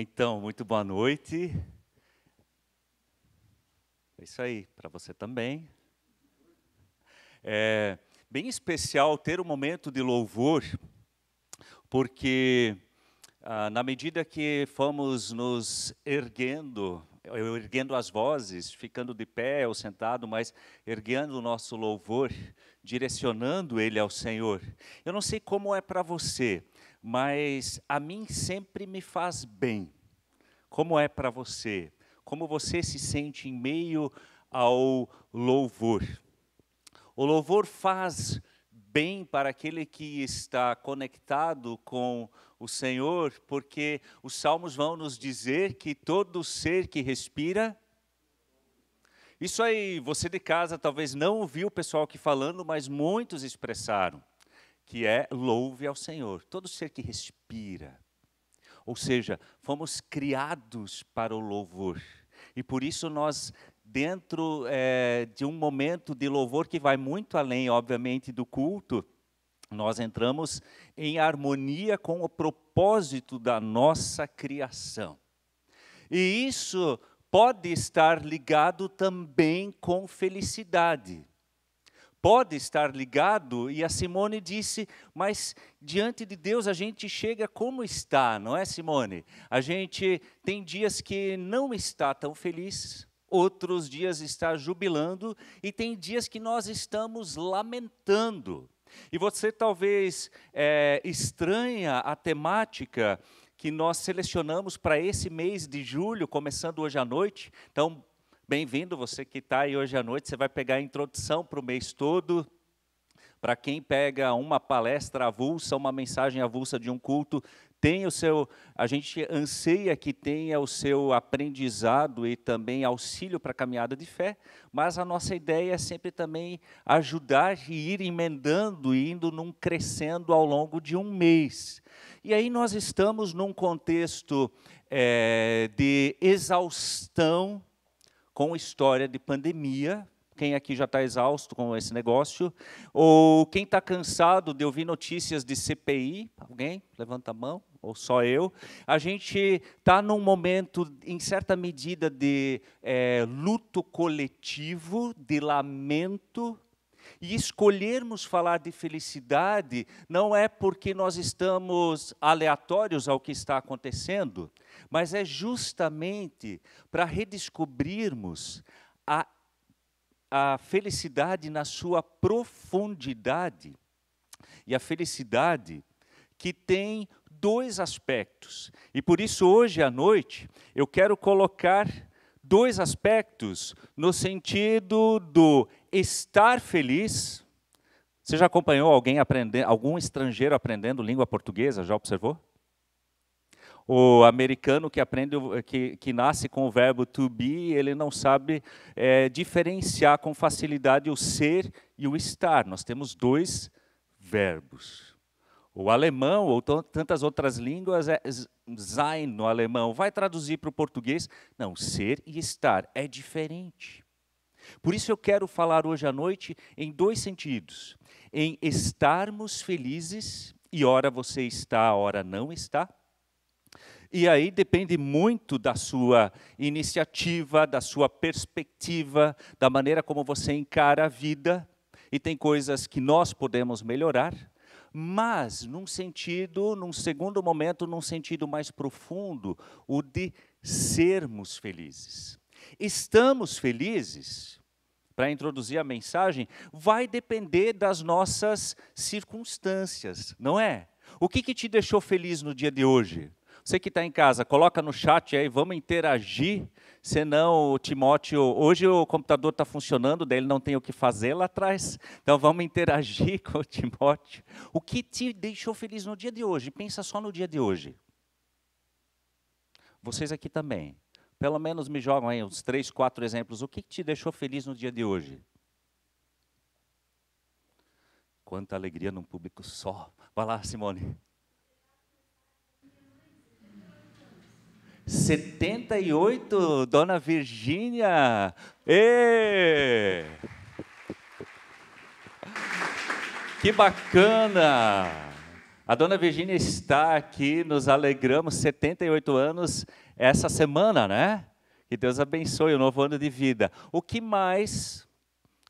Então, muito boa noite. É isso aí, para você também. É bem especial ter um momento de louvor, porque ah, na medida que fomos nos erguendo, erguendo as vozes, ficando de pé ou sentado, mas erguendo o nosso louvor, direcionando ele ao Senhor. Eu não sei como é para você, mas a mim sempre me faz bem. Como é para você? Como você se sente em meio ao louvor? O louvor faz bem para aquele que está conectado com o Senhor, porque os salmos vão nos dizer que todo ser que respira. Isso aí, você de casa talvez não ouviu o pessoal aqui falando, mas muitos expressaram que é louve ao Senhor, todo ser que respira. Ou seja, fomos criados para o louvor. E por isso nós, dentro é, de um momento de louvor que vai muito além, obviamente, do culto, nós entramos em harmonia com o propósito da nossa criação. E isso pode estar ligado também com felicidade pode estar ligado, e a Simone disse, mas diante de Deus a gente chega como está, não é, Simone? A gente tem dias que não está tão feliz, outros dias está jubilando, e tem dias que nós estamos lamentando. E você talvez é, estranha a temática que nós selecionamos para esse mês de julho, começando hoje à noite. Então, Bem-vindo, você que está aí hoje à noite. Você vai pegar a introdução para o mês todo. Para quem pega uma palestra avulsa, uma mensagem avulsa de um culto, tem o seu, a gente anseia que tenha o seu aprendizado e também auxílio para a caminhada de fé, mas a nossa ideia é sempre também ajudar e ir emendando, indo num crescendo ao longo de um mês. E aí nós estamos num contexto é, de exaustão com história de pandemia. Quem aqui já está exausto com esse negócio? Ou quem está cansado de ouvir notícias de CPI? Alguém? Levanta a mão. Ou só eu? A gente está num momento, em certa medida, de é, luto coletivo, de lamento, e escolhermos falar de felicidade não é porque nós estamos aleatórios ao que está acontecendo, mas é justamente para redescobrirmos a, a felicidade na sua profundidade. E a felicidade que tem dois aspectos. E por isso, hoje à noite, eu quero colocar dois aspectos no sentido do estar feliz. Você já acompanhou alguém aprendendo, algum estrangeiro aprendendo língua portuguesa? Já observou? O americano que aprende, que, que nasce com o verbo to be, ele não sabe é, diferenciar com facilidade o ser e o estar. Nós temos dois verbos. O alemão, ou tantas outras línguas, é sein no alemão. Vai traduzir para o português? Não, ser e estar é diferente. Por isso eu quero falar hoje à noite em dois sentidos: em estarmos felizes, e ora você está, ora não está, e aí depende muito da sua iniciativa, da sua perspectiva, da maneira como você encara a vida. E tem coisas que nós podemos melhorar, mas num sentido, num segundo momento, num sentido mais profundo, o de sermos felizes. Estamos felizes, para introduzir a mensagem, vai depender das nossas circunstâncias, não é? O que, que te deixou feliz no dia de hoje? Você que está em casa, coloca no chat aí, vamos interagir. Senão, o Timóteo, hoje o computador está funcionando, daí ele não tem o que fazer lá atrás. Então vamos interagir com o Timóteo. O que te deixou feliz no dia de hoje? Pensa só no dia de hoje. Vocês aqui também. Pelo menos me jogam aí uns três, quatro exemplos. O que te deixou feliz no dia de hoje? Quanta alegria num público só. Vai lá, Simone. 78, Dona Virgínia. Que bacana! A dona Virgínia está aqui, nos alegramos, 78 anos essa semana, né? Que Deus abençoe o novo ano de vida. O que mais,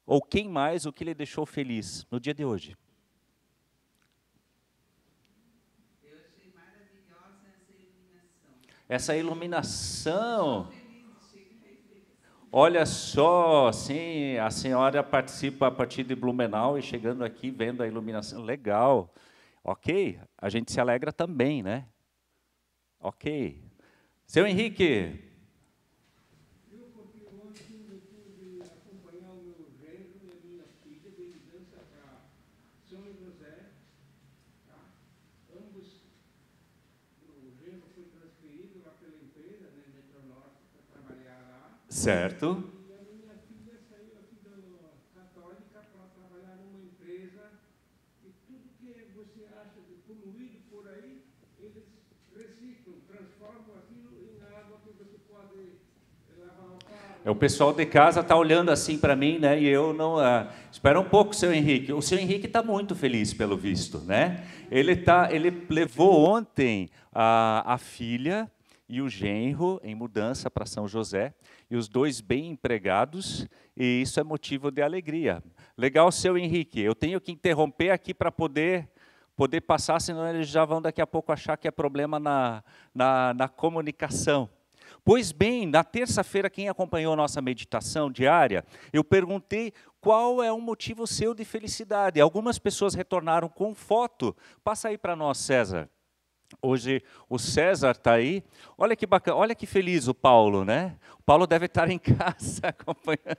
ou quem mais, o que lhe deixou feliz no dia de hoje? Eu achei maravilhosa essa iluminação. Essa iluminação. Olha só, sim, a senhora participa a partir de Blumenau e chegando aqui vendo a iluminação. Legal. Ok, a gente se alegra também, né? Ok. Seu Henrique. Eu, pude acompanhar o meu e a minha filha de para São José. Ambos, o foi transferido lá pela empresa, para trabalhar lá. Certo. E a minha filha saiu aqui da Católica para trabalhar numa empresa e tudo que você acha de poluído por aí, eles reciclam, transformam aquilo em água que você pode lavar É, O pessoal de casa está olhando assim para mim, né? E eu não. ah, espera um pouco, seu Henrique. O seu Henrique está muito feliz pelo visto, né? Ele tá, ele levou ontem a, a filha e o genro em mudança para São José e os dois bem empregados e isso é motivo de alegria. Legal, seu Henrique. Eu tenho que interromper aqui para poder poder passar, senão eles já vão daqui a pouco achar que é problema na, na, na comunicação. Pois bem, na terça-feira, quem acompanhou a nossa meditação diária, eu perguntei qual é o motivo seu de felicidade. Algumas pessoas retornaram com foto. Passa aí para nós, César. Hoje o César está aí. Olha que bacana, olha que feliz o Paulo, né? O Paulo deve estar em casa acompanhando.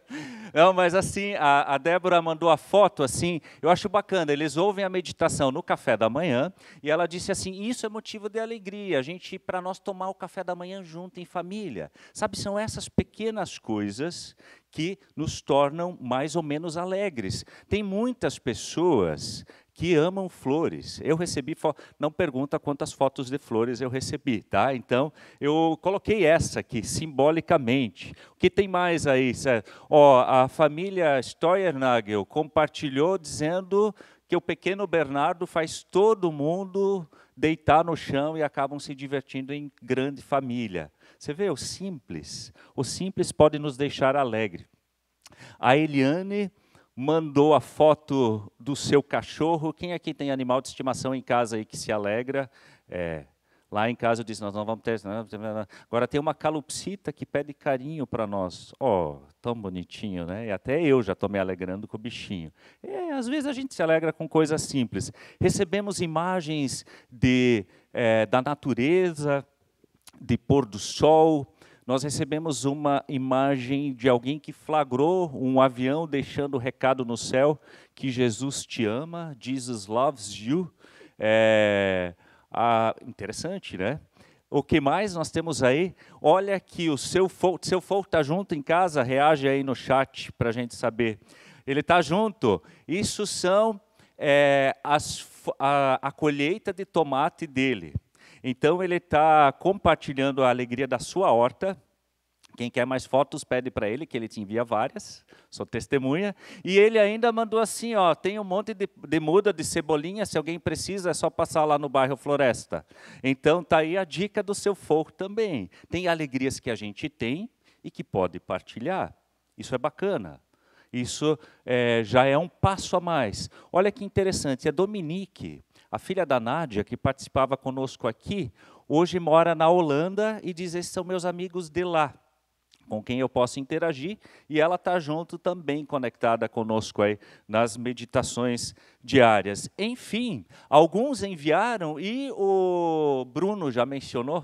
Não, mas assim, a, a Débora mandou a foto assim, eu acho bacana. Eles ouvem a meditação no café da manhã e ela disse assim: Isso é motivo de alegria, a gente, para nós tomar o café da manhã junto em família. Sabe, são essas pequenas coisas que nos tornam mais ou menos alegres. Tem muitas pessoas que amam flores. Eu recebi, não pergunta quantas fotos de flores eu recebi, tá? Então, eu coloquei essa aqui, simbolicamente. O que tem mais aí? Ó, a família Steuernagel compartilhou dizendo que o pequeno Bernardo faz todo mundo deitar no chão e acabam se divertindo em grande família. Você vê, o simples, o simples pode nos deixar alegre. A Eliane mandou a foto do seu cachorro. Quem aqui tem animal de estimação em casa aí que se alegra? É, lá em casa eu disse, nós não vamos ter. Agora tem uma calopsita que pede carinho para nós. Oh, tão bonitinho, né? E até eu já estou me alegrando com o bichinho. É, às vezes a gente se alegra com coisas simples. Recebemos imagens de, é, da natureza, de pôr do sol. Nós recebemos uma imagem de alguém que flagrou um avião deixando o recado no céu que Jesus te ama, Jesus loves you. É, ah, interessante, né? O que mais nós temos aí? Olha que o seu Folk, seu Folk está junto em casa, reage aí no chat para a gente saber. Ele está junto. Isso são é, as, a, a colheita de tomate dele. Então ele está compartilhando a alegria da sua horta. Quem quer mais fotos, pede para ele, que ele te envia várias, sou testemunha. E ele ainda mandou assim, ó, tem um monte de, de muda, de cebolinha, se alguém precisa, é só passar lá no bairro Floresta. Então, tá aí a dica do seu fogo também. Tem alegrias que a gente tem e que pode partilhar. Isso é bacana. Isso eh, já é um passo a mais. Olha que interessante, a Dominique, a filha da Nádia, que participava conosco aqui, hoje mora na Holanda e diz: esses são meus amigos de lá, com quem eu posso interagir, e ela está junto também, conectada conosco aí nas meditações diárias. Enfim, alguns enviaram, e o Bruno já mencionou,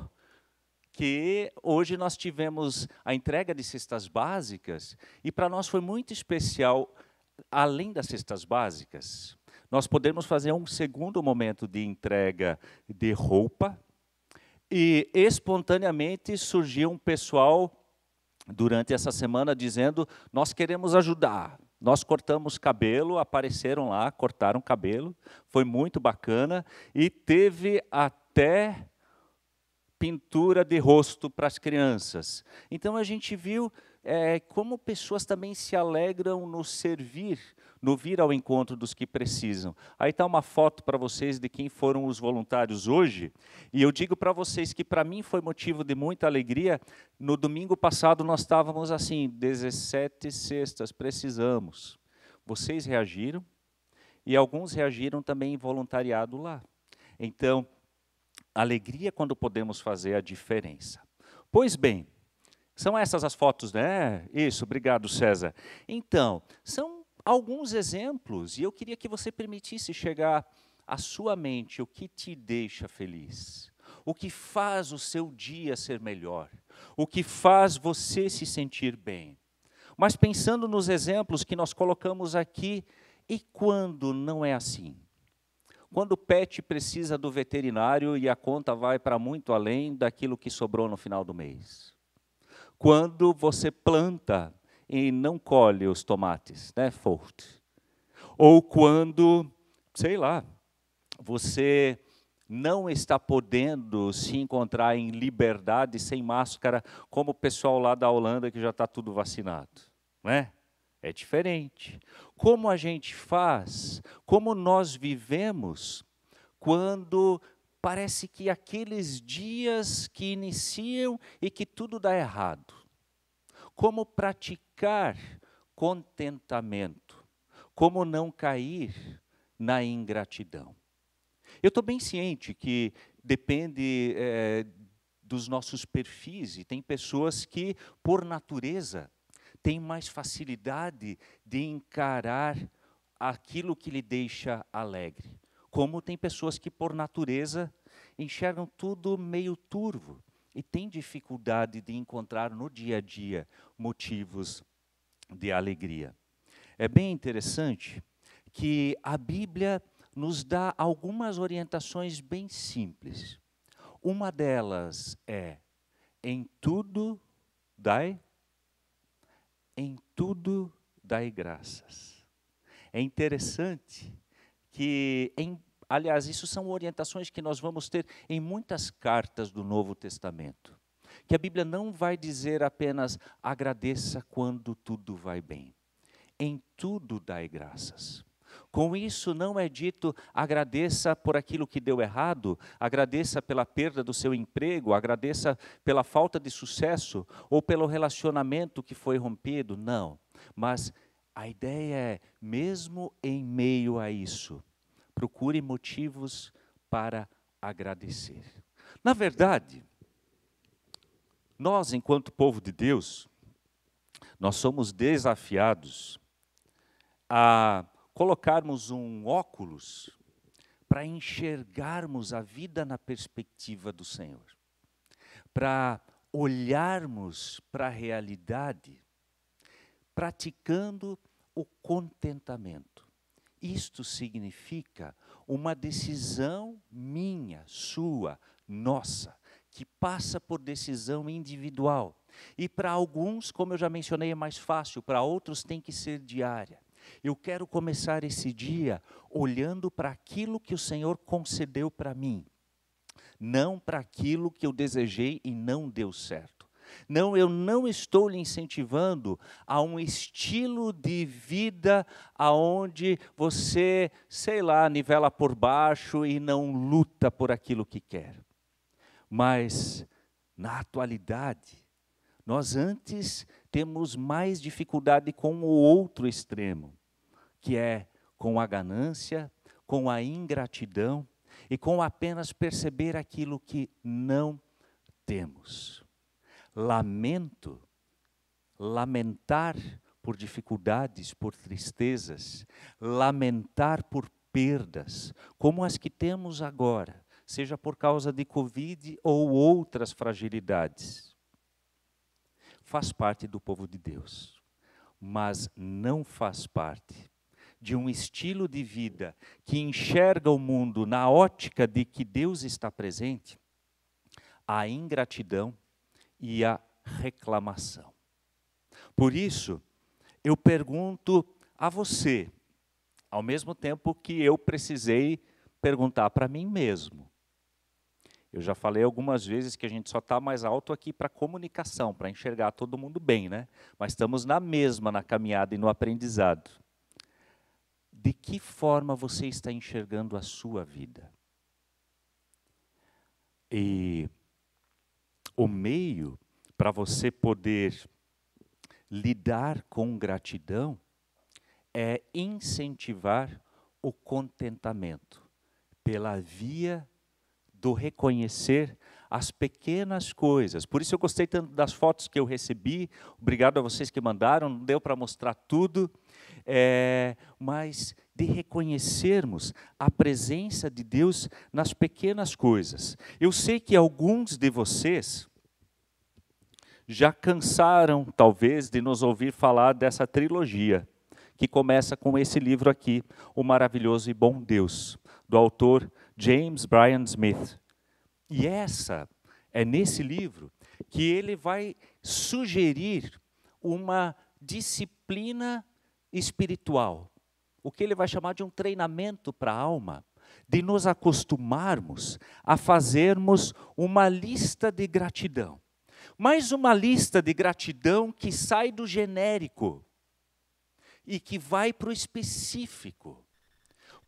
que hoje nós tivemos a entrega de cestas básicas, e para nós foi muito especial, além das cestas básicas, nós podemos fazer um segundo momento de entrega de roupa, e espontaneamente surgiu um pessoal durante essa semana dizendo: Nós queremos ajudar. Nós cortamos cabelo, apareceram lá, cortaram cabelo, foi muito bacana, e teve até pintura de rosto para as crianças. Então a gente viu é, como pessoas também se alegram no servir, no vir ao encontro dos que precisam. Aí está uma foto para vocês de quem foram os voluntários hoje, e eu digo para vocês que para mim foi motivo de muita alegria. No domingo passado nós estávamos assim, 17 cestas, precisamos. Vocês reagiram e alguns reagiram também em voluntariado lá. Então, alegria quando podemos fazer a diferença. Pois bem, são essas as fotos, né? Isso, obrigado, César. Então, são alguns exemplos, e eu queria que você permitisse chegar à sua mente o que te deixa feliz, o que faz o seu dia ser melhor, o que faz você se sentir bem. Mas pensando nos exemplos que nós colocamos aqui, e quando não é assim? Quando o pet precisa do veterinário e a conta vai para muito além daquilo que sobrou no final do mês quando você planta e não colhe os tomates, né, Fort? Ou quando, sei lá, você não está podendo se encontrar em liberdade sem máscara, como o pessoal lá da Holanda que já está tudo vacinado, não é? Diferente. Como a gente faz, como nós vivemos quando parece que aqueles dias que iniciam e que tudo dá errado. Como praticar contentamento? Como não cair na ingratidão? Eu estou bem ciente que depende é, dos nossos perfis, e tem pessoas que, por natureza, têm mais facilidade de encarar aquilo que lhe deixa alegre como tem pessoas que, por natureza, enxergam tudo meio turvo e têm dificuldade de encontrar no dia a dia motivos de alegria. É bem interessante que a Bíblia nos dá algumas orientações bem simples. Uma delas é: em tudo dai, em tudo dai graças. É interessante que em Aliás, isso são orientações que nós vamos ter em muitas cartas do Novo Testamento. Que a Bíblia não vai dizer apenas agradeça quando tudo vai bem. Em tudo dai graças. Com isso não é dito agradeça por aquilo que deu errado, agradeça pela perda do seu emprego, agradeça pela falta de sucesso ou pelo relacionamento que foi rompido. Não. Mas a ideia é, mesmo em meio a isso, procure motivos para agradecer. Na verdade, nós, enquanto povo de Deus, nós somos desafiados a colocarmos um óculos para enxergarmos a vida na perspectiva do Senhor, para olharmos para a realidade, praticando o contentamento. Isto significa uma decisão minha, sua, nossa, que passa por decisão individual. E para alguns, como eu já mencionei, é mais fácil, para outros tem que ser diária. Eu quero começar esse dia olhando para aquilo que o Senhor concedeu para mim, não para aquilo que eu desejei e não deu certo. Não, eu não estou lhe incentivando a um estilo de vida aonde você, sei lá, nivela por baixo e não luta por aquilo que quer. Mas na atualidade, nós antes temos mais dificuldade com o outro extremo, que é com a ganância, com a ingratidão e com apenas perceber aquilo que não temos lamento, lamentar por dificuldades, por tristezas, lamentar por perdas, como as que temos agora, seja por causa de Covid ou outras fragilidades. Faz parte do povo de Deus, mas não faz parte de um estilo de vida que enxerga o mundo na ótica de que Deus está presente, a ingratidão, e a reclamação. Por isso, eu pergunto a você, ao mesmo tempo que eu precisei perguntar para mim mesmo. Eu já falei algumas vezes que a gente só está mais alto aqui para comunicação, para enxergar todo mundo bem, né? Mas estamos na mesma na caminhada e no aprendizado. de que forma você está enxergando a sua vida. E o meio para você poder lidar com gratidão é incentivar o contentamento pela via do reconhecer as pequenas coisas. Por isso eu gostei tanto das fotos que eu recebi. Obrigado a vocês que mandaram. Não deu para mostrar tudo, é, mas de reconhecermos a presença de Deus nas pequenas coisas. Eu sei que alguns de vocês já cansaram, talvez, de nos ouvir falar dessa trilogia, que começa com esse livro aqui, O Maravilhoso e Bom Deus, do autor James Bryan Smith. E essa é nesse livro que ele vai sugerir uma disciplina espiritual, o que ele vai chamar de um treinamento para a alma, de nos acostumarmos a fazermos uma lista de gratidão. Mais uma lista de gratidão que sai do genérico e que vai para o específico,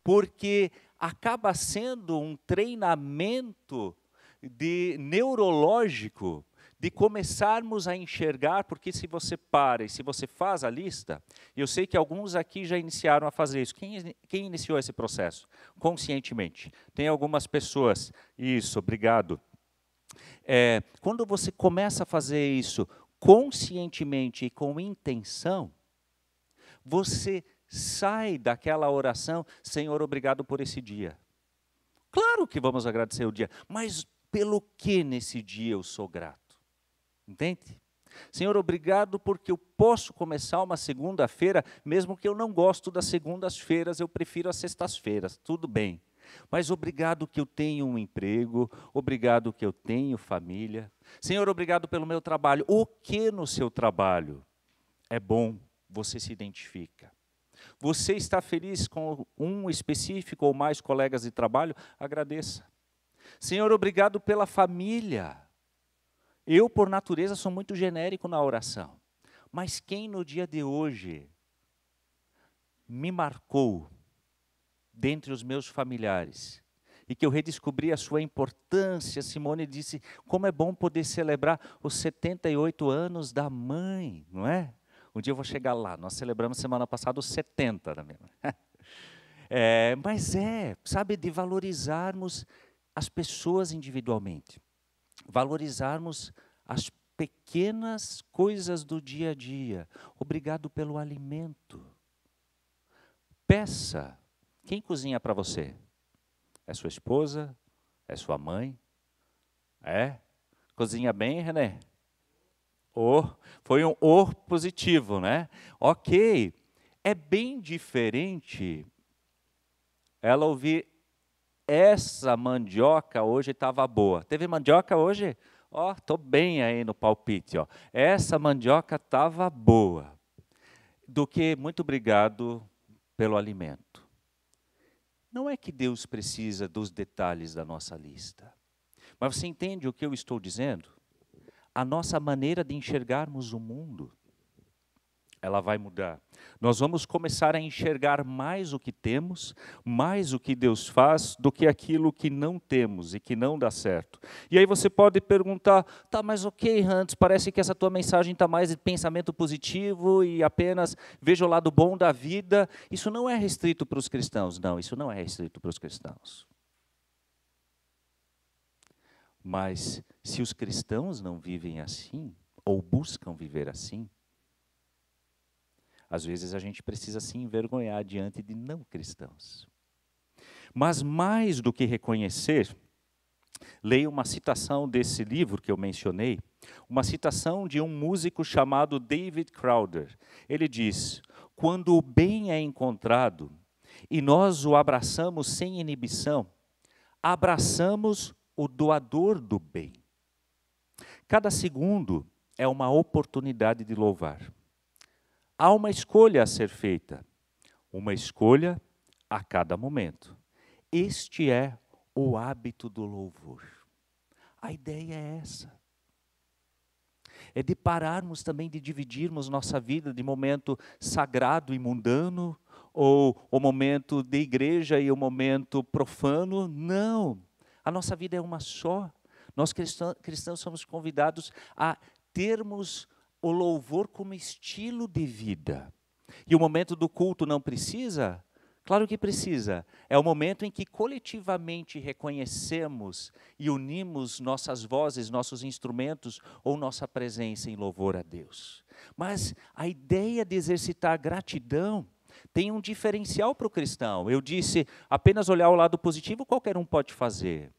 porque acaba sendo um treinamento de neurológico de começarmos a enxergar, porque se você para e se você faz a lista, eu sei que alguns aqui já iniciaram a fazer isso. Quem, quem iniciou esse processo? Conscientemente. Tem algumas pessoas, isso, obrigado, é, quando você começa a fazer isso conscientemente e com intenção, você sai daquela oração, Senhor, obrigado por esse dia. Claro que vamos agradecer o dia, mas pelo que nesse dia eu sou grato? Entende? Senhor, obrigado porque eu posso começar uma segunda-feira, mesmo que eu não gosto das segundas-feiras, eu prefiro as sextas-feiras, tudo bem. Mas obrigado que eu tenho um emprego, obrigado que eu tenho família. Senhor, obrigado pelo meu trabalho. O que no seu trabalho é bom, você se identifica. Você está feliz com um específico ou mais colegas de trabalho? Agradeça. Senhor, obrigado pela família. Eu, por natureza, sou muito genérico na oração. Mas quem no dia de hoje me marcou dentre os meus familiares. E que eu redescobri a sua importância. Simone disse: como é bom poder celebrar os 78 anos da mãe, não é? Um dia eu vou chegar lá. Nós celebramos semana passada os 70 da minha mãe. É, mas é, sabe, de valorizarmos as pessoas individualmente, valorizarmos as pequenas coisas do dia a dia. Obrigado pelo alimento. Peça quem cozinha para você? É sua esposa? É sua mãe? É? Cozinha bem, René? Oh, foi um O positivo, né? Ok. É bem diferente ela ouvir essa mandioca hoje estava boa. Teve mandioca hoje? Ó, oh, tô bem aí no palpite, ó. Essa mandioca estava boa. Do que muito obrigado pelo alimento. Não é que Deus precisa dos detalhes da nossa lista. Mas você entende o que eu estou dizendo? A nossa maneira de enxergarmos o mundo ela vai mudar. Nós vamos começar a enxergar mais o que temos, mais o que Deus faz, do que aquilo que não temos e que não dá certo. E aí você pode perguntar, tá, mas ok, Hans, parece que essa tua mensagem está mais de pensamento positivo e apenas veja o lado bom da vida. Isso não é restrito para os cristãos. Não, isso não é restrito para os cristãos. Mas se os cristãos não vivem assim, ou buscam viver assim, às vezes a gente precisa se envergonhar diante de não cristãos. Mas mais do que reconhecer, leia uma citação desse livro que eu mencionei, uma citação de um músico chamado David Crowder. Ele diz: Quando o bem é encontrado e nós o abraçamos sem inibição, abraçamos o doador do bem. Cada segundo é uma oportunidade de louvar há uma escolha a ser feita, uma escolha a cada momento. Este é o hábito do louvor. A ideia é essa. É de pararmos também de dividirmos nossa vida de momento sagrado e mundano ou o momento de igreja e o momento profano. Não. A nossa vida é uma só. Nós cristãos, somos convidados a termos o louvor como estilo de vida. E o momento do culto não precisa? Claro que precisa. É o momento em que coletivamente reconhecemos e unimos nossas vozes, nossos instrumentos ou nossa presença em louvor a Deus. Mas a ideia de exercitar gratidão tem um diferencial para o cristão. Eu disse, apenas olhar o lado positivo qualquer um pode fazer.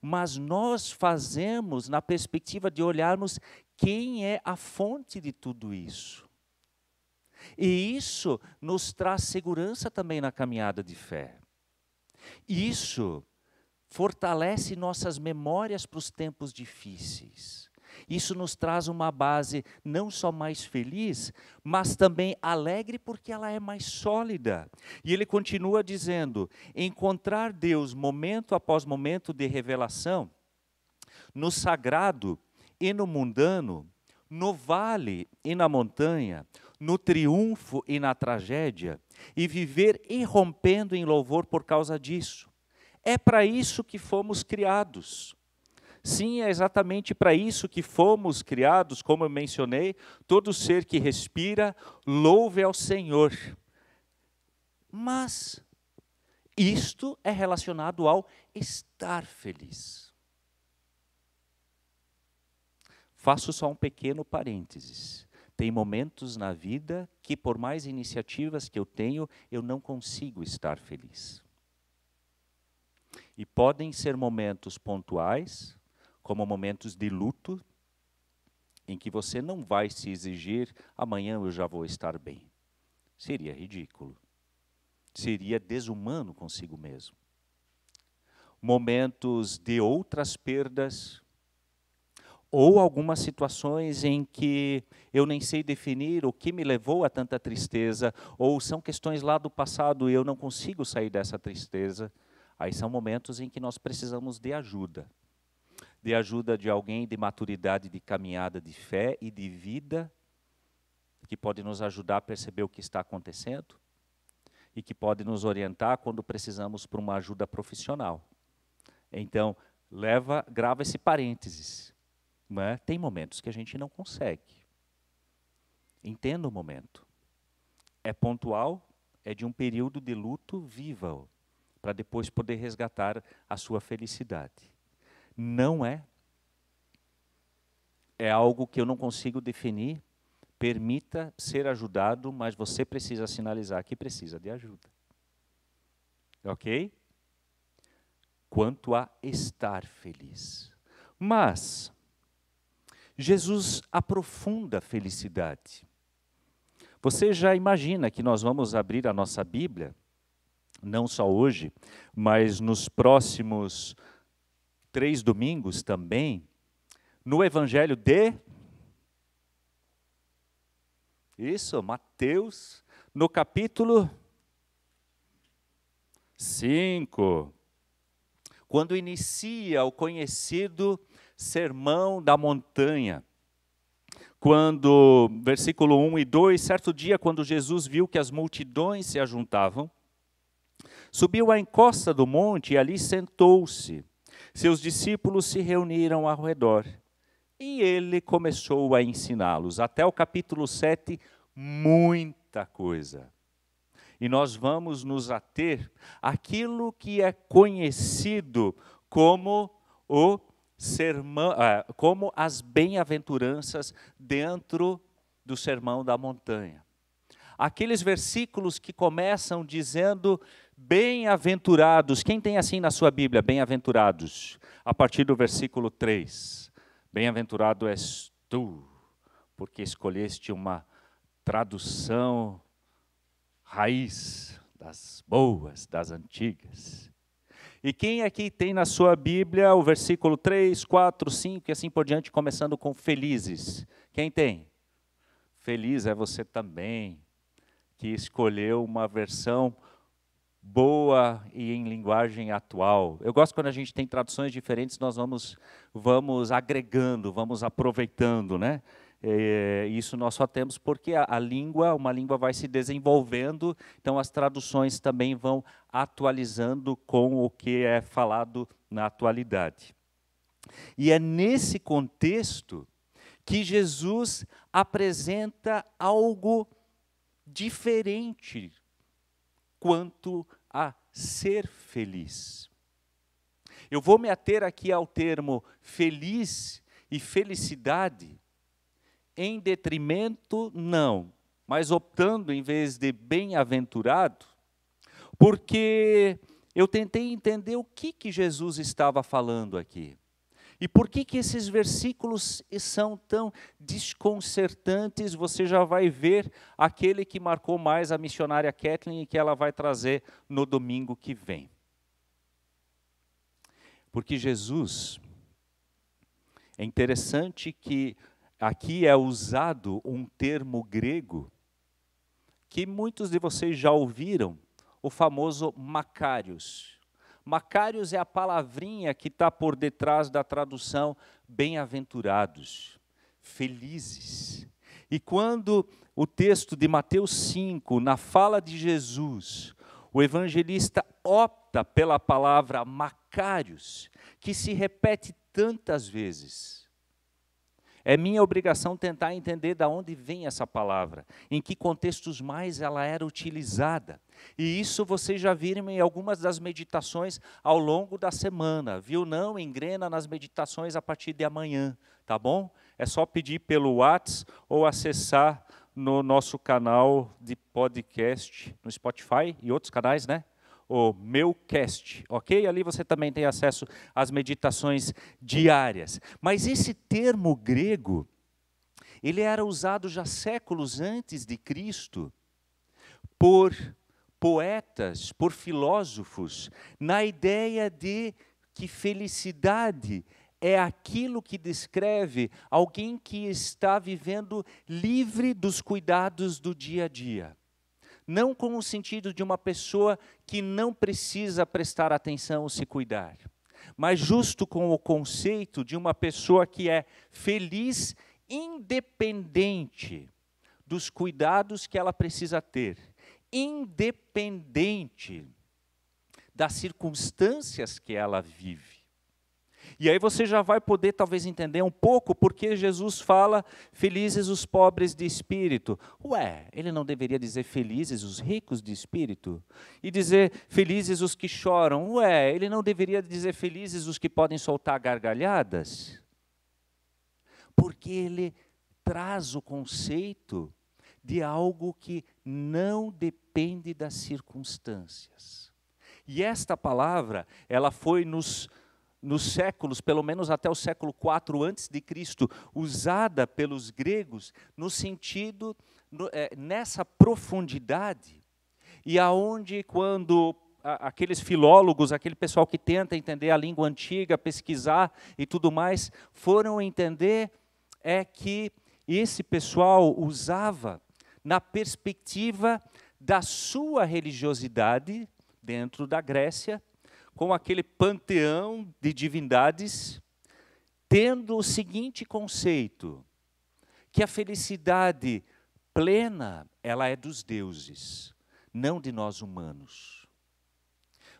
Mas nós fazemos na perspectiva de olharmos quem é a fonte de tudo isso. E isso nos traz segurança também na caminhada de fé. Isso fortalece nossas memórias para os tempos difíceis. Isso nos traz uma base não só mais feliz, mas também alegre, porque ela é mais sólida. E ele continua dizendo: encontrar Deus momento após momento de revelação, no sagrado e no mundano, no vale e na montanha, no triunfo e na tragédia, e viver irrompendo em louvor por causa disso. É para isso que fomos criados. Sim, é exatamente para isso que fomos criados, como eu mencionei, todo ser que respira, louve ao Senhor. Mas isto é relacionado ao estar feliz. Faço só um pequeno parênteses. Tem momentos na vida que, por mais iniciativas que eu tenho, eu não consigo estar feliz. E podem ser momentos pontuais, como momentos de luto, em que você não vai se exigir, amanhã eu já vou estar bem. Seria ridículo. Seria desumano consigo mesmo. Momentos de outras perdas, ou algumas situações em que eu nem sei definir o que me levou a tanta tristeza, ou são questões lá do passado e eu não consigo sair dessa tristeza. Aí são momentos em que nós precisamos de ajuda de ajuda de alguém de maturidade de caminhada de fé e de vida, que pode nos ajudar a perceber o que está acontecendo e que pode nos orientar quando precisamos para uma ajuda profissional. Então, leva, grava esse parênteses. É? Tem momentos que a gente não consegue. Entenda o momento. É pontual, é de um período de luto, viva-o, para depois poder resgatar a sua felicidade. Não é. É algo que eu não consigo definir. Permita ser ajudado, mas você precisa sinalizar que precisa de ajuda. Ok? Quanto a estar feliz. Mas, Jesus aprofunda a felicidade. Você já imagina que nós vamos abrir a nossa Bíblia, não só hoje, mas nos próximos três domingos também, no Evangelho de. Isso, Mateus, no capítulo 5, quando inicia o conhecido Sermão da Montanha. Quando, versículo 1 e 2, certo dia, quando Jesus viu que as multidões se ajuntavam, subiu à encosta do monte e ali sentou-se. Seus discípulos se reuniram ao redor e ele começou a ensiná-los. Até o capítulo 7, muita coisa. E nós vamos nos ater àquilo que é conhecido como o sermão, ah, como as bem-aventuranças dentro do sermão da montanha. Aqueles versículos que começam dizendo Bem-aventurados, quem tem assim na sua Bíblia, bem-aventurados? A partir do versículo 3. Bem-aventurado és tu, porque escolheste uma tradução raiz das boas, das antigas. E quem aqui tem na sua Bíblia o versículo 3, 4, 5 e assim por diante, começando com felizes? Quem tem? Feliz é você também, que escolheu uma versão boa e em linguagem atual. Eu gosto quando a gente tem traduções diferentes, nós vamos vamos agregando, vamos aproveitando, né? É, isso nós só temos porque a, a, língua, uma língua vai se desenvolvendo, então as traduções também vão atualizando com o que é falado na atualidade. E é nesse contexto que Jesus apresenta algo diferente quanto a ser feliz. Eu vou me ater aqui ao termo feliz e felicidade, em detrimento, não, mas optando em vez de bem-aventurado, porque eu tentei entender o que, que Jesus estava falando aqui. E por que, que esses versículos são tão desconcertantes? Você já vai ver aquele que marcou mais a missionária Kathleen e que ela vai trazer no domingo que vem. Porque Jesus, é interessante que aqui é usado um termo grego que muitos de vocês já ouviram, o famoso Macários. Macários é a palavrinha que está por detrás da tradução bem-aventurados, felizes. E quando o texto de Mateus 5, na fala de Jesus, o evangelista opta pela palavra Macários, que se repete tantas vezes. É minha obrigação tentar entender de onde vem essa palavra, em que contextos mais ela era utilizada. E isso vocês já viram em algumas das meditações ao longo da semana. Viu? Não? Engrena nas meditações a partir de amanhã, tá bom? É só pedir pelo WhatsApp ou acessar no nosso canal de podcast no Spotify e outros canais, né? O meu cast, ok? Ali você também tem acesso às meditações diárias. Mas esse termo grego, ele era usado já séculos antes de Cristo por poetas, por filósofos, na ideia de que felicidade é aquilo que descreve alguém que está vivendo livre dos cuidados do dia a dia. Não com o sentido de uma pessoa que não precisa prestar atenção ou se cuidar, mas justo com o conceito de uma pessoa que é feliz independente dos cuidados que ela precisa ter, independente das circunstâncias que ela vive. E aí você já vai poder talvez entender um pouco porque Jesus fala felizes os pobres de espírito. Ué, ele não deveria dizer felizes os ricos de espírito? E dizer felizes os que choram? Ué, ele não deveria dizer felizes os que podem soltar gargalhadas? Porque ele traz o conceito de algo que não depende das circunstâncias. E esta palavra, ela foi nos nos séculos, pelo menos até o século IV antes de Cristo, usada pelos gregos no sentido no, é, nessa profundidade e aonde quando a, aqueles filólogos, aquele pessoal que tenta entender a língua antiga, pesquisar e tudo mais, foram entender é que esse pessoal usava na perspectiva da sua religiosidade dentro da Grécia com aquele panteão de divindades, tendo o seguinte conceito: que a felicidade plena, ela é dos deuses, não de nós humanos.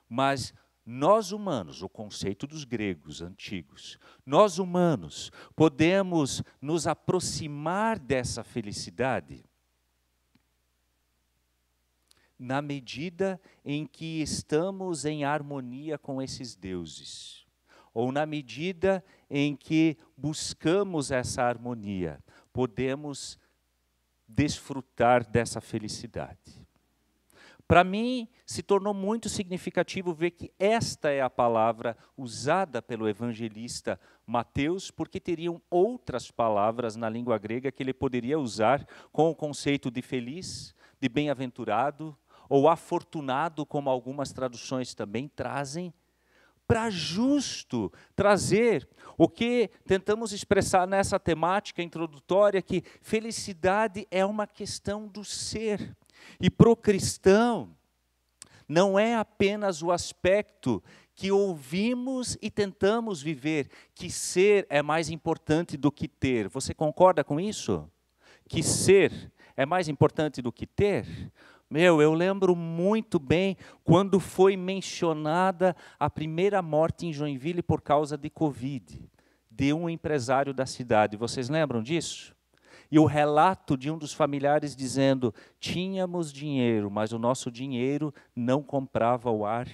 Mas nós humanos, o conceito dos gregos antigos, nós humanos podemos nos aproximar dessa felicidade na medida em que estamos em harmonia com esses deuses, ou na medida em que buscamos essa harmonia, podemos desfrutar dessa felicidade. Para mim, se tornou muito significativo ver que esta é a palavra usada pelo evangelista Mateus, porque teriam outras palavras na língua grega que ele poderia usar com o conceito de feliz, de bem-aventurado, ou afortunado, como algumas traduções também trazem, para justo trazer o que tentamos expressar nessa temática introdutória, que felicidade é uma questão do ser. E para o cristão, não é apenas o aspecto que ouvimos e tentamos viver que ser é mais importante do que ter. Você concorda com isso? Que ser é mais importante do que ter? Meu, eu lembro muito bem quando foi mencionada a primeira morte em Joinville por causa de Covid, de um empresário da cidade. Vocês lembram disso? E o relato de um dos familiares dizendo: tínhamos dinheiro, mas o nosso dinheiro não comprava o ar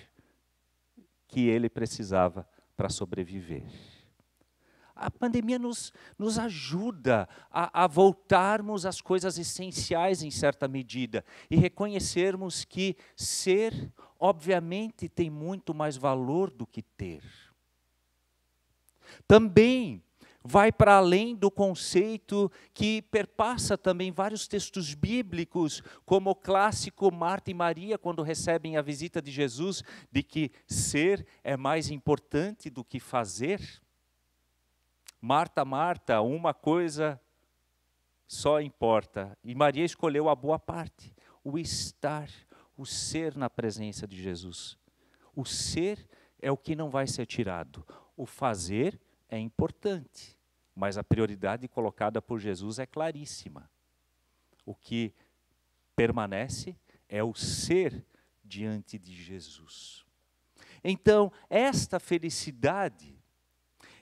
que ele precisava para sobreviver. A pandemia nos, nos ajuda a, a voltarmos às coisas essenciais em certa medida e reconhecermos que ser, obviamente, tem muito mais valor do que ter. Também vai para além do conceito que perpassa também vários textos bíblicos, como o clássico Marta e Maria, quando recebem a visita de Jesus, de que ser é mais importante do que fazer. Marta, Marta, uma coisa só importa. E Maria escolheu a boa parte, o estar, o ser na presença de Jesus. O ser é o que não vai ser tirado, o fazer é importante mas a prioridade colocada por Jesus é claríssima. O que permanece é o ser diante de Jesus. Então, esta felicidade,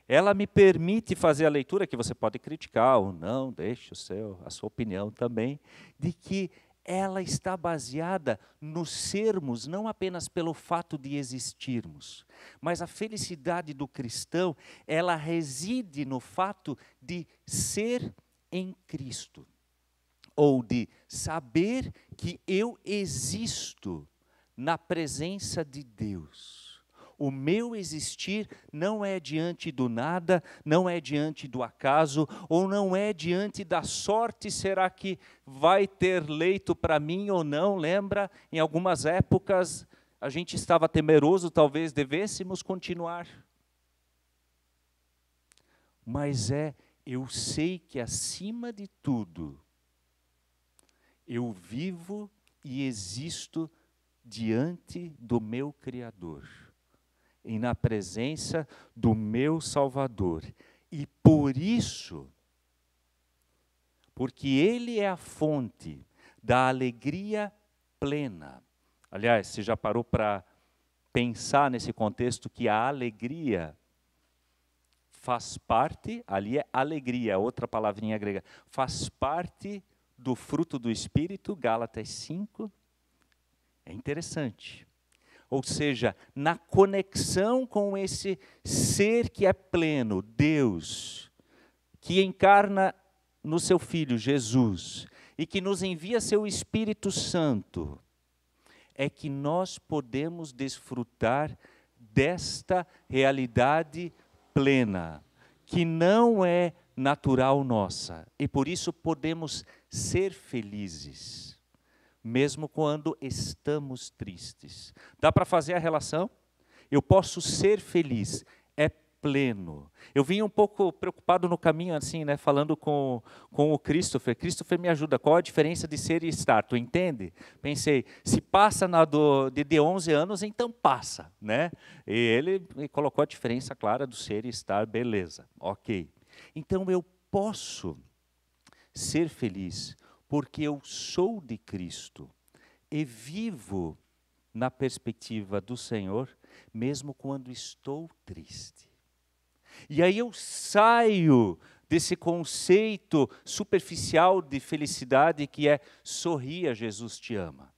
ela me permite fazer a leitura que você pode criticar ou não, deixe o seu, a sua opinião também, de que ela está baseada no sermos, não apenas pelo fato de existirmos, mas a felicidade do cristão, ela reside no fato de ser em Cristo, ou de saber que eu existo na presença de Deus. O meu existir não é diante do nada, não é diante do acaso, ou não é diante da sorte, será que vai ter leito para mim ou não? Lembra, em algumas épocas a gente estava temeroso, talvez devêssemos continuar. Mas é, eu sei que acima de tudo, eu vivo e existo diante do meu Criador e na presença do meu Salvador. E por isso, porque Ele é a fonte da alegria plena. Aliás, você já parou para pensar nesse contexto que a alegria faz parte, ali é alegria, outra palavrinha grega, faz parte do fruto do Espírito, Gálatas 5. É interessante ou seja, na conexão com esse ser que é pleno, Deus, que encarna no seu Filho Jesus e que nos envia seu Espírito Santo, é que nós podemos desfrutar desta realidade plena, que não é natural nossa, e por isso podemos ser felizes mesmo quando estamos tristes. Dá para fazer a relação? Eu posso ser feliz, é pleno. Eu vim um pouco preocupado no caminho, assim, né, falando com, com o Christopher. Christopher me ajuda, qual a diferença de ser e estar? Tu entende? Pensei, se passa na do, de, de 11 anos, então passa, né? E ele me colocou a diferença clara do ser e estar, beleza, ok. Então eu posso ser feliz porque eu sou de Cristo e vivo na perspectiva do Senhor, mesmo quando estou triste. E aí eu saio desse conceito superficial de felicidade que é sorria, Jesus te ama.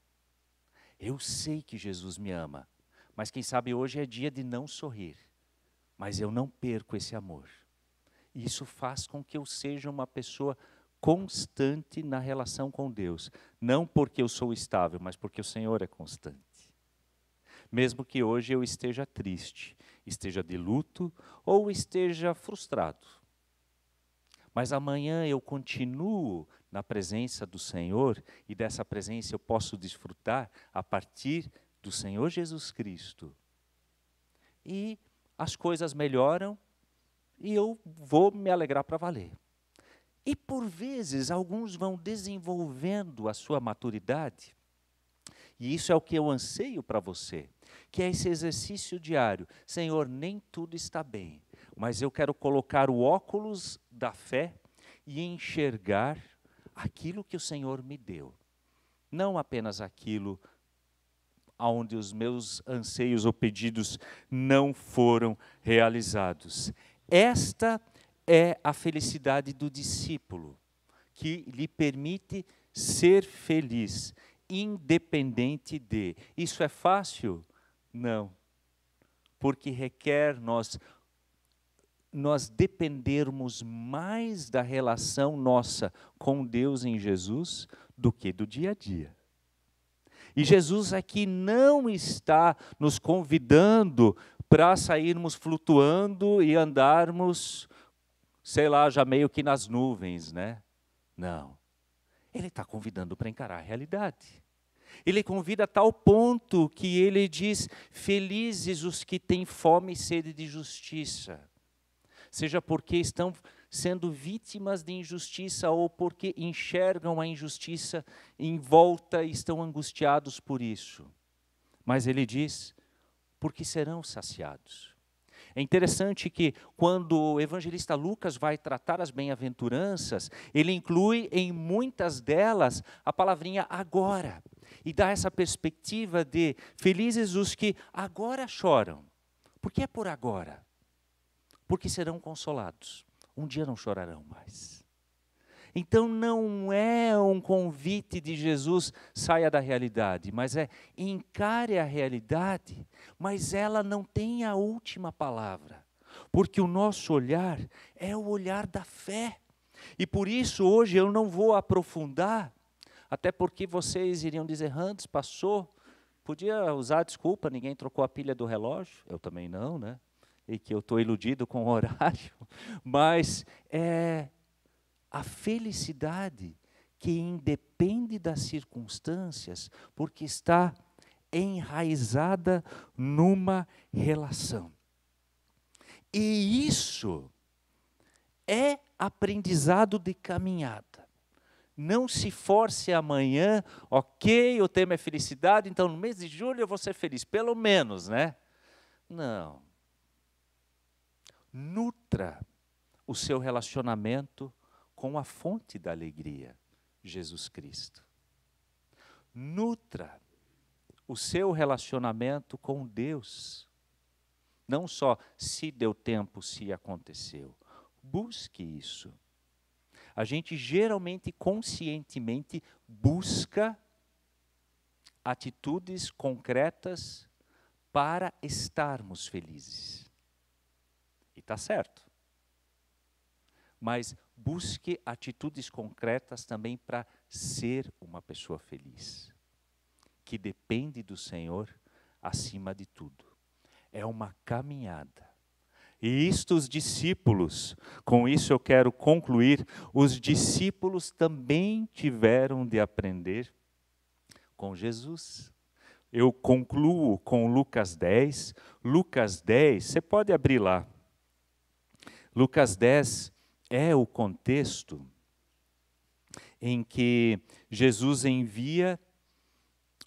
Eu sei que Jesus me ama, mas quem sabe hoje é dia de não sorrir, mas eu não perco esse amor. Isso faz com que eu seja uma pessoa constante na relação com Deus. Não porque eu sou estável, mas porque o Senhor é constante. Mesmo que hoje eu esteja triste, esteja de luto ou esteja frustrado. Mas amanhã eu continuo na presença do Senhor e dessa presença eu posso desfrutar a partir do Senhor Jesus Cristo. E as coisas melhoram e eu vou me alegrar para valer. E por vezes alguns vão desenvolvendo a sua maturidade E isso é o que eu anseio para você, que é esse exercício diário. Senhor, nem tudo está bem, mas eu quero colocar o óculos da fé e enxergar aquilo que o Senhor me deu. Não apenas aquilo onde os meus anseios ou pedidos não foram realizados. Esta é a felicidade do discípulo, que lhe permite ser feliz, independente de. Isso é fácil? Não. Porque requer nós nós dependermos mais da relação nossa com Deus em Jesus do que do dia a dia. E Jesus aqui não está nos convidando para sairmos flutuando e andarmos, sei lá, já meio que nas nuvens, né? Não. Ele está convidando para encarar a realidade. Ele convida a tal ponto que ele diz: Felizes os que têm fome e sede de justiça, seja porque estão sendo vítimas de injustiça ou porque enxergam a injustiça em volta e estão angustiados por isso. Mas ele diz: porque serão saciados. É interessante que, quando o evangelista Lucas vai tratar as bem-aventuranças, ele inclui em muitas delas a palavrinha agora. E dá essa perspectiva de felizes os que agora choram. Por que é por agora? Porque serão consolados. Um dia não chorarão mais. Então não é um convite de Jesus saia da realidade, mas é encare a realidade, mas ela não tem a última palavra, porque o nosso olhar é o olhar da fé. E por isso hoje eu não vou aprofundar, até porque vocês iriam dizer, Hans, passou, podia usar desculpa, ninguém trocou a pilha do relógio, eu também não, né? E que eu estou iludido com o horário, mas é, a felicidade que independe das circunstâncias, porque está enraizada numa relação. E isso é aprendizado de caminhada. Não se force amanhã, ok, o tema é felicidade, então no mês de julho eu vou ser feliz, pelo menos, né? Não. Nutra o seu relacionamento com a fonte da alegria, Jesus Cristo. Nutra o seu relacionamento com Deus. Não só se deu tempo, se aconteceu. Busque isso. A gente geralmente, conscientemente, busca atitudes concretas para estarmos felizes. E está certo. Mas busque atitudes concretas também para ser uma pessoa feliz, que depende do Senhor acima de tudo. É uma caminhada. E isto os discípulos, com isso eu quero concluir, os discípulos também tiveram de aprender com Jesus. Eu concluo com Lucas 10. Lucas 10, você pode abrir lá. Lucas 10, é o contexto em que Jesus envia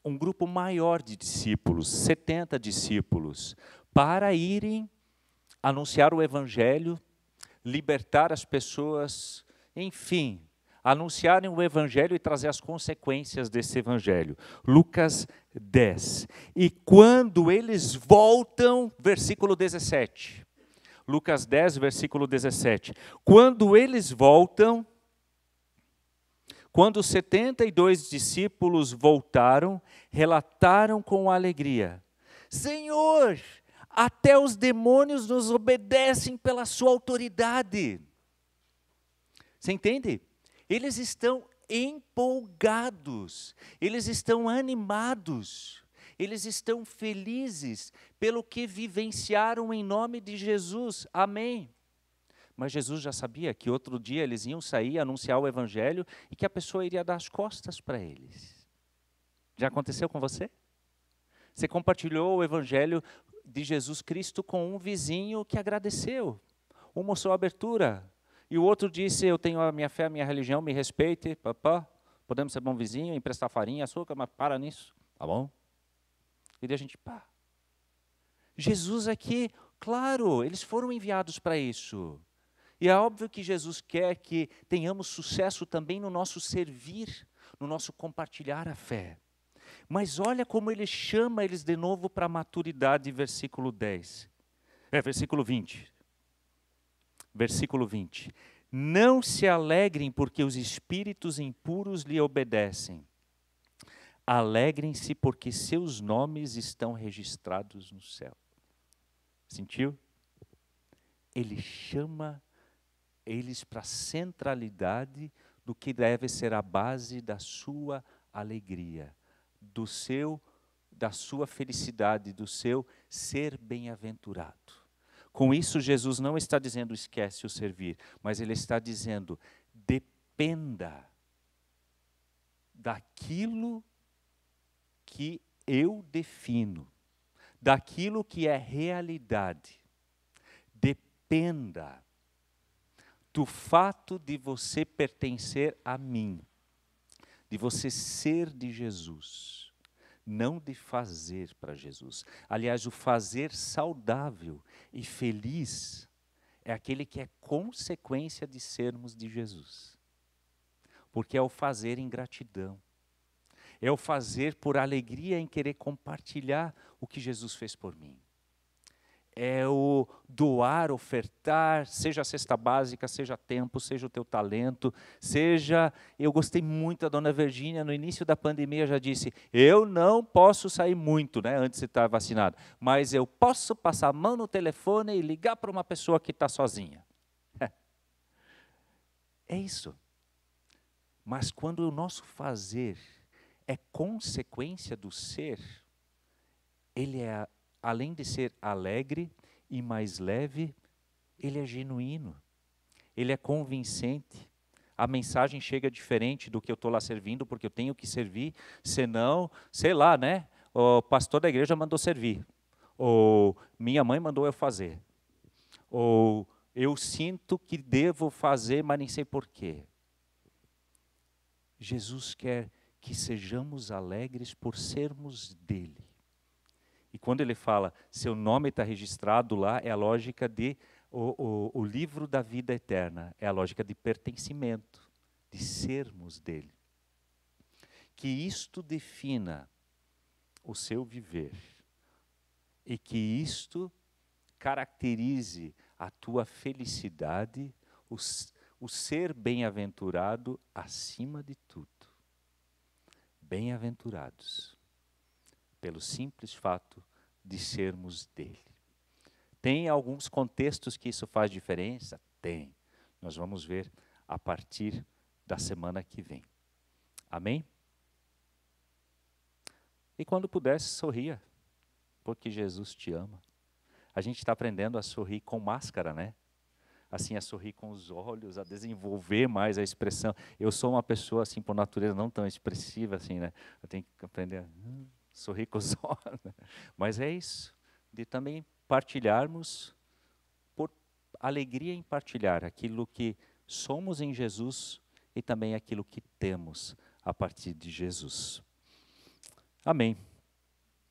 um grupo maior de discípulos, 70 discípulos, para irem anunciar o evangelho, libertar as pessoas, enfim, anunciarem o evangelho e trazer as consequências desse evangelho. Lucas 10. E quando eles voltam, versículo 17. Lucas 10, versículo 17. Quando eles voltam, quando os 72 discípulos voltaram, relataram com alegria: Senhor, até os demônios nos obedecem pela sua autoridade. Você entende? Eles estão empolgados, eles estão animados eles estão felizes pelo que vivenciaram em nome de Jesus. Amém. Mas Jesus já sabia que outro dia eles iam sair, anunciar o evangelho e que a pessoa iria dar as costas para eles. Já aconteceu com você? Você compartilhou o evangelho de Jesus Cristo com um vizinho que agradeceu. Um mostrou abertura e o outro disse: Eu tenho a minha fé, a minha religião, me respeite, papá. Podemos ser bom vizinho, emprestar farinha, açúcar, mas para nisso. Tá bom? E daí a gente, pá. Jesus aqui, claro, eles foram enviados para isso. E é óbvio que Jesus quer que tenhamos sucesso também no nosso servir, no nosso compartilhar a fé. Mas olha como ele chama eles de novo para a maturidade, versículo 10. É, versículo 20. Versículo 20. Não se alegrem porque os espíritos impuros lhe obedecem. Alegrem-se porque seus nomes estão registrados no céu. Sentiu? Ele chama eles para a centralidade do que deve ser a base da sua alegria, do seu da sua felicidade, do seu ser bem-aventurado. Com isso, Jesus não está dizendo esquece o servir, mas ele está dizendo dependa daquilo que eu defino, daquilo que é realidade. Dependa do fato de você pertencer a mim, de você ser de Jesus não de fazer para Jesus. Aliás, o fazer saudável e feliz é aquele que é consequência de sermos de Jesus. Porque é o fazer em gratidão, é o fazer por alegria em querer compartilhar o que Jesus fez por mim é o doar, ofertar, seja a cesta básica, seja tempo, seja o teu talento, seja. Eu gostei muito da dona Virgínia, no início da pandemia já disse: eu não posso sair muito, né, antes de estar vacinado, mas eu posso passar a mão no telefone e ligar para uma pessoa que está sozinha. É isso. Mas quando o nosso fazer é consequência do ser, ele é além de ser alegre e mais leve, ele é genuíno, ele é convincente. A mensagem chega diferente do que eu estou lá servindo, porque eu tenho que servir, senão, sei lá, né? O pastor da igreja mandou servir, ou minha mãe mandou eu fazer, ou eu sinto que devo fazer, mas nem sei porquê. Jesus quer que sejamos alegres por sermos dele. E quando ele fala, seu nome está registrado lá, é a lógica de o, o, o livro da vida eterna, é a lógica de pertencimento, de sermos dele. Que isto defina o seu viver e que isto caracterize a tua felicidade, o, o ser bem-aventurado acima de tudo. Bem-aventurados pelo simples fato de sermos dele. Tem alguns contextos que isso faz diferença? Tem. Nós vamos ver a partir da semana que vem. Amém? E quando pudesse, sorria, porque Jesus te ama. A gente está aprendendo a sorrir com máscara, né? Assim, a sorrir com os olhos, a desenvolver mais a expressão. Eu sou uma pessoa, assim, por natureza, não tão expressiva, assim, né? Eu tenho que aprender. Hum, sorrir com os olhos. Mas é isso, de também partilharmos por alegria em partilhar aquilo que somos em Jesus e também aquilo que temos a partir de Jesus. Amém.